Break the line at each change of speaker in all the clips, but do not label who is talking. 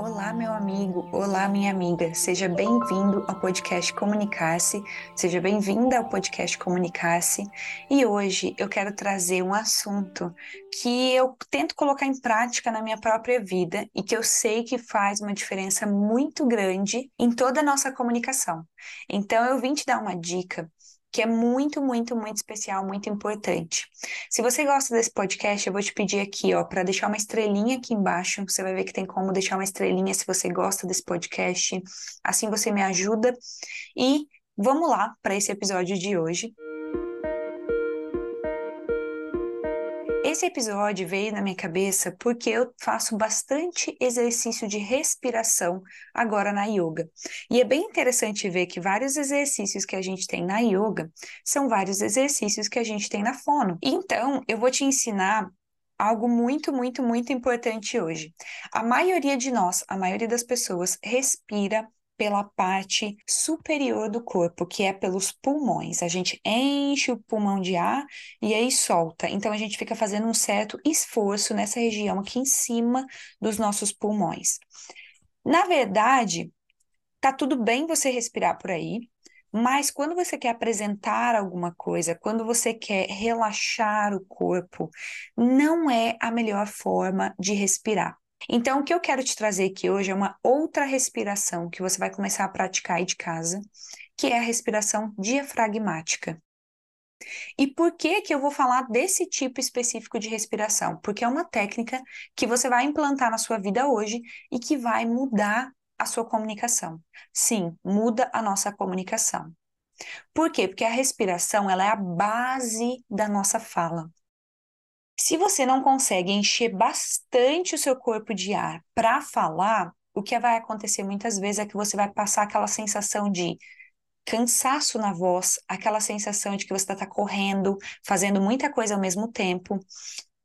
Olá, meu amigo, olá, minha amiga, seja bem-vindo ao podcast Comunicar-se, seja bem-vinda ao podcast Comunicar-se. E hoje eu quero trazer um assunto que eu tento colocar em prática na minha própria vida e que eu sei que faz uma diferença muito grande em toda a nossa comunicação. Então, eu vim te dar uma dica que é muito, muito, muito especial, muito importante. Se você gosta desse podcast, eu vou te pedir aqui, ó, para deixar uma estrelinha aqui embaixo. Você vai ver que tem como deixar uma estrelinha se você gosta desse podcast. Assim você me ajuda. E vamos lá para esse episódio de hoje. Esse episódio veio na minha cabeça porque eu faço bastante exercício de respiração agora na yoga. E é bem interessante ver que vários exercícios que a gente tem na yoga são vários exercícios que a gente tem na fono. Então, eu vou te ensinar algo muito, muito, muito importante hoje. A maioria de nós, a maioria das pessoas, respira pela parte superior do corpo, que é pelos pulmões. A gente enche o pulmão de ar e aí solta. Então a gente fica fazendo um certo esforço nessa região aqui em cima dos nossos pulmões. Na verdade, tá tudo bem você respirar por aí, mas quando você quer apresentar alguma coisa, quando você quer relaxar o corpo, não é a melhor forma de respirar. Então, o que eu quero te trazer aqui hoje é uma outra respiração que você vai começar a praticar aí de casa, que é a respiração diafragmática. E por que que eu vou falar desse tipo específico de respiração? Porque é uma técnica que você vai implantar na sua vida hoje e que vai mudar a sua comunicação. Sim, muda a nossa comunicação. Por quê? Porque a respiração ela é a base da nossa fala. Se você não consegue encher bastante o seu corpo de ar para falar, o que vai acontecer muitas vezes é que você vai passar aquela sensação de cansaço na voz, aquela sensação de que você está correndo, fazendo muita coisa ao mesmo tempo.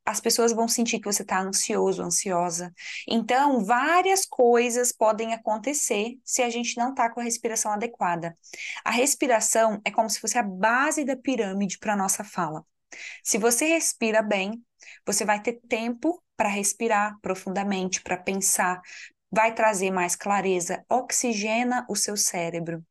As pessoas vão sentir que você está ansioso, ansiosa. Então, várias coisas podem acontecer se a gente não está com a respiração adequada. A respiração é como se fosse a base da pirâmide para a nossa fala. Se você respira bem, você vai ter tempo para respirar profundamente, para pensar, vai trazer mais clareza, oxigena o seu cérebro.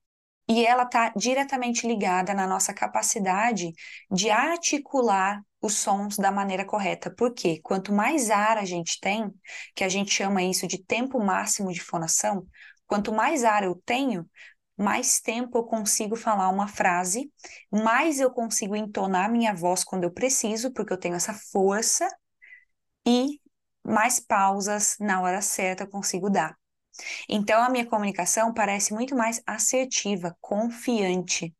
E ela está diretamente ligada na nossa capacidade de articular os sons da maneira correta. Por quê? Quanto mais ar a gente tem, que a gente chama isso de tempo máximo de fonação, quanto mais ar eu tenho, mais tempo eu consigo falar uma frase, mais eu consigo entonar minha voz quando eu preciso, porque eu tenho essa força, e mais pausas na hora certa eu consigo dar. Então a minha comunicação parece muito mais assertiva, confiante.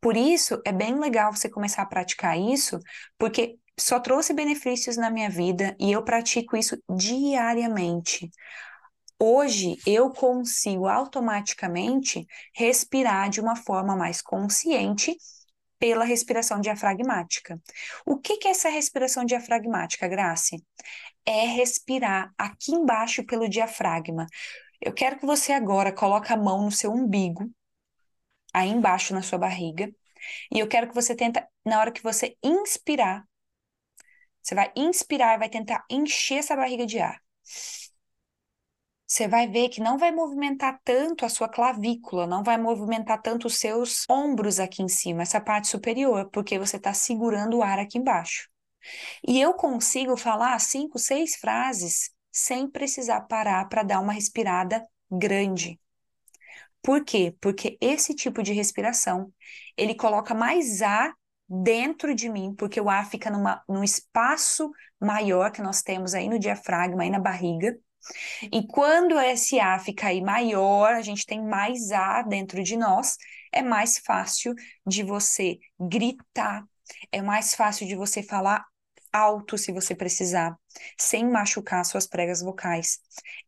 Por isso é bem legal você começar a praticar isso, porque só trouxe benefícios na minha vida e eu pratico isso diariamente. Hoje eu consigo automaticamente respirar de uma forma mais consciente pela respiração diafragmática. O que, que é essa respiração diafragmática, Grace? É respirar aqui embaixo pelo diafragma. Eu quero que você agora coloque a mão no seu umbigo, aí embaixo na sua barriga, e eu quero que você tenta, na hora que você inspirar, você vai inspirar e vai tentar encher essa barriga de ar você vai ver que não vai movimentar tanto a sua clavícula, não vai movimentar tanto os seus ombros aqui em cima, essa parte superior, porque você está segurando o ar aqui embaixo. E eu consigo falar cinco, seis frases sem precisar parar para dar uma respirada grande. Por quê? Porque esse tipo de respiração, ele coloca mais ar dentro de mim, porque o ar fica numa, num espaço maior que nós temos aí no diafragma, aí na barriga, e quando esse ar fica aí maior, a gente tem mais ar dentro de nós, é mais fácil de você gritar, é mais fácil de você falar alto se você precisar, sem machucar suas pregas vocais.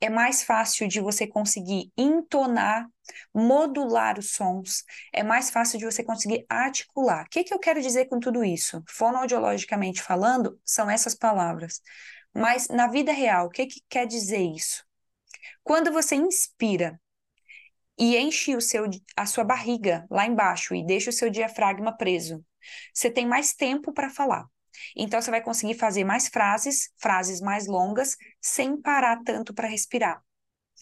É mais fácil de você conseguir entonar, modular os sons, é mais fácil de você conseguir articular. O que, que eu quero dizer com tudo isso? Fonoaudiologicamente falando, são essas palavras. Mas na vida real, o que, que quer dizer isso? Quando você inspira e enche o seu, a sua barriga lá embaixo e deixa o seu diafragma preso, você tem mais tempo para falar. Então você vai conseguir fazer mais frases, frases mais longas, sem parar tanto para respirar.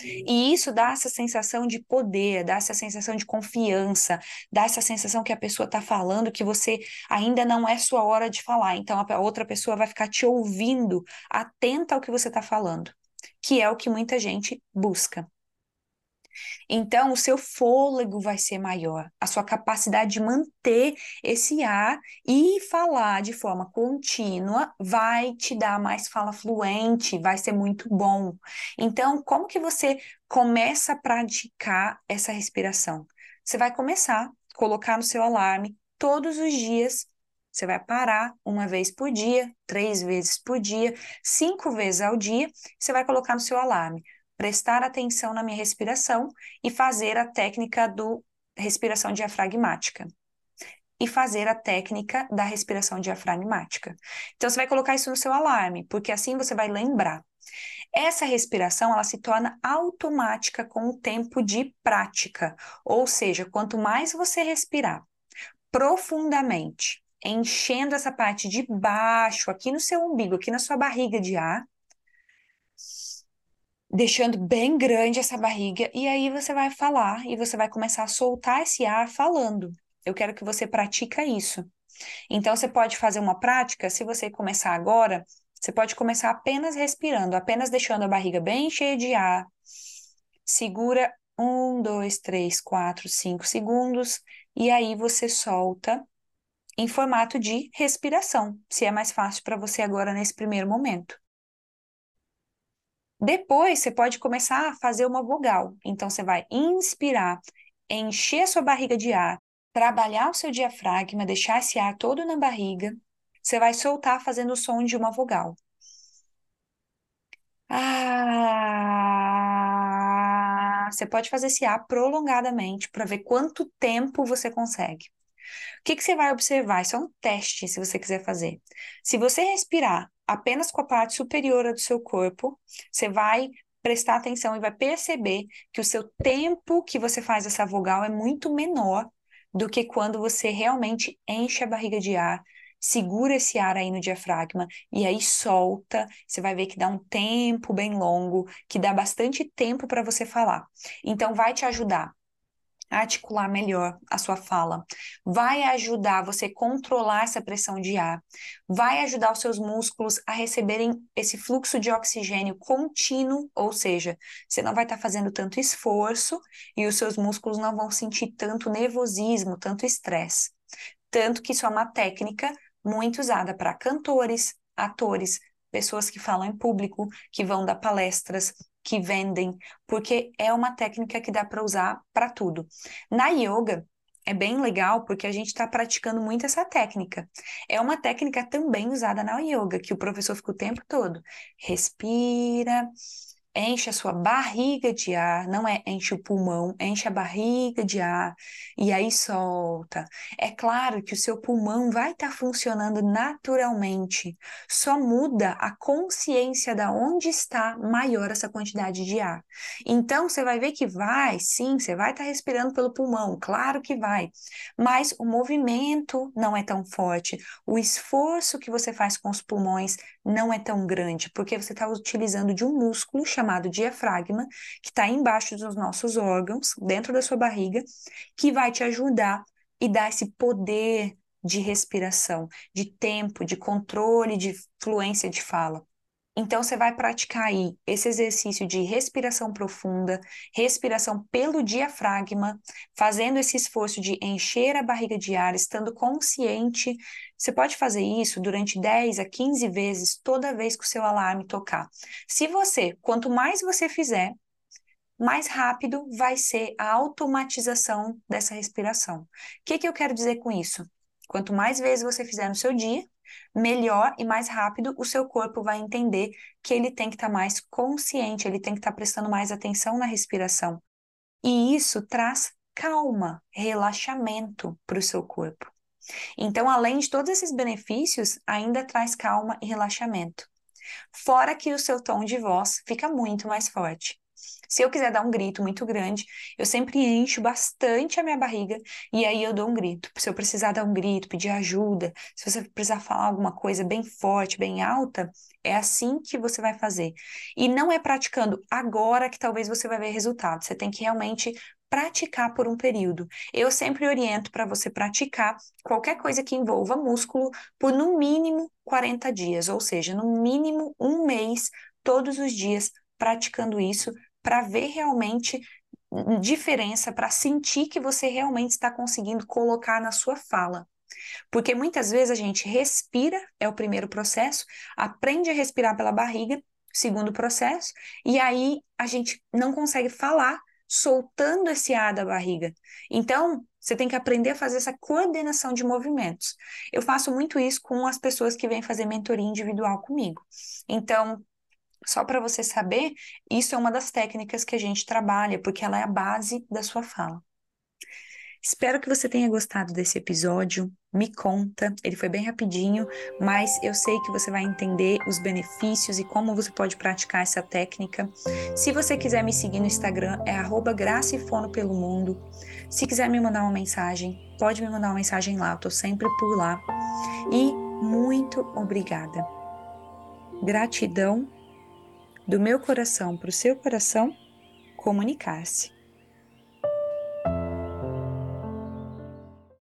E isso dá essa sensação de poder, dá essa sensação de confiança, dá essa sensação que a pessoa está falando que você ainda não é sua hora de falar. Então a outra pessoa vai ficar te ouvindo, atenta ao que você está falando, que é o que muita gente busca. Então, o seu fôlego vai ser maior, a sua capacidade de manter esse ar e falar de forma contínua vai te dar mais fala fluente, vai ser muito bom. Então, como que você começa a praticar essa respiração? Você vai começar a colocar no seu alarme todos os dias. Você vai parar uma vez por dia, três vezes por dia, cinco vezes ao dia. Você vai colocar no seu alarme prestar atenção na minha respiração e fazer a técnica do respiração diafragmática. E fazer a técnica da respiração diafragmática. Então, você vai colocar isso no seu alarme, porque assim você vai lembrar. Essa respiração, ela se torna automática com o tempo de prática. Ou seja, quanto mais você respirar profundamente, enchendo essa parte de baixo, aqui no seu umbigo, aqui na sua barriga de ar, deixando bem grande essa barriga, e aí você vai falar e você vai começar a soltar esse ar falando. Eu quero que você pratica isso. Então você pode fazer uma prática, se você começar agora, você pode começar apenas respirando, apenas deixando a barriga bem cheia de ar. Segura um, dois, três, quatro, cinco segundos, e aí você solta em formato de respiração, se é mais fácil para você agora nesse primeiro momento. Depois, você pode começar a fazer uma vogal. Então, você vai inspirar, encher a sua barriga de ar, trabalhar o seu diafragma, deixar esse ar todo na barriga. Você vai soltar fazendo o som de uma vogal. Ah, você pode fazer esse ar prolongadamente para ver quanto tempo você consegue. O que, que você vai observar? Isso é um teste, se você quiser fazer. Se você respirar apenas com a parte superior do seu corpo, você vai prestar atenção e vai perceber que o seu tempo que você faz essa vogal é muito menor do que quando você realmente enche a barriga de ar, segura esse ar aí no diafragma e aí solta. Você vai ver que dá um tempo bem longo, que dá bastante tempo para você falar. Então, vai te ajudar articular melhor a sua fala, vai ajudar você a controlar essa pressão de ar, vai ajudar os seus músculos a receberem esse fluxo de oxigênio contínuo, ou seja, você não vai estar tá fazendo tanto esforço e os seus músculos não vão sentir tanto nervosismo, tanto estresse. Tanto que isso é uma técnica muito usada para cantores, atores, pessoas que falam em público, que vão dar palestras, que vendem, porque é uma técnica que dá para usar para tudo. Na yoga, é bem legal porque a gente está praticando muito essa técnica. É uma técnica também usada na yoga, que o professor fica o tempo todo. Respira, enche a sua barriga de ar, não é enche o pulmão, enche a barriga de ar e aí solta. É claro que o seu pulmão vai estar tá funcionando naturalmente, só muda a consciência da onde está maior essa quantidade de ar. Então você vai ver que vai, sim, você vai estar tá respirando pelo pulmão, claro que vai, mas o movimento não é tão forte, o esforço que você faz com os pulmões não é tão grande, porque você está utilizando de um músculo chamado diafragma, que está embaixo dos nossos órgãos, dentro da sua barriga, que vai te ajudar e dar esse poder de respiração, de tempo, de controle, de fluência de fala. Então, você vai praticar aí esse exercício de respiração profunda, respiração pelo diafragma, fazendo esse esforço de encher a barriga de ar, estando consciente. Você pode fazer isso durante 10 a 15 vezes, toda vez que o seu alarme tocar. Se você, quanto mais você fizer, mais rápido vai ser a automatização dessa respiração. O que, que eu quero dizer com isso? Quanto mais vezes você fizer no seu dia, melhor e mais rápido o seu corpo vai entender que ele tem que estar tá mais consciente, ele tem que estar tá prestando mais atenção na respiração. E isso traz calma, relaxamento para o seu corpo. Então, além de todos esses benefícios, ainda traz calma e relaxamento. Fora que o seu tom de voz fica muito mais forte. Se eu quiser dar um grito muito grande, eu sempre encho bastante a minha barriga e aí eu dou um grito. Se eu precisar dar um grito, pedir ajuda, se você precisar falar alguma coisa bem forte, bem alta, é assim que você vai fazer. E não é praticando agora que talvez você vai ver resultado. Você tem que realmente praticar por um período. Eu sempre oriento para você praticar qualquer coisa que envolva músculo por no mínimo 40 dias, ou seja, no mínimo um mês, todos os dias, praticando isso, para ver realmente diferença, para sentir que você realmente está conseguindo colocar na sua fala. Porque muitas vezes a gente respira, é o primeiro processo, aprende a respirar pela barriga, segundo processo, e aí a gente não consegue falar soltando esse ar da barriga. Então, você tem que aprender a fazer essa coordenação de movimentos. Eu faço muito isso com as pessoas que vêm fazer mentoria individual comigo. Então, só para você saber, isso é uma das técnicas que a gente trabalha, porque ela é a base da sua fala. Espero que você tenha gostado desse episódio. Me conta, ele foi bem rapidinho, mas eu sei que você vai entender os benefícios e como você pode praticar essa técnica. Se você quiser me seguir no Instagram, é gracifono pelo mundo. Se quiser me mandar uma mensagem, pode me mandar uma mensagem lá, eu tô sempre por lá. E muito obrigada. Gratidão do meu coração para o seu coração comunicar-se.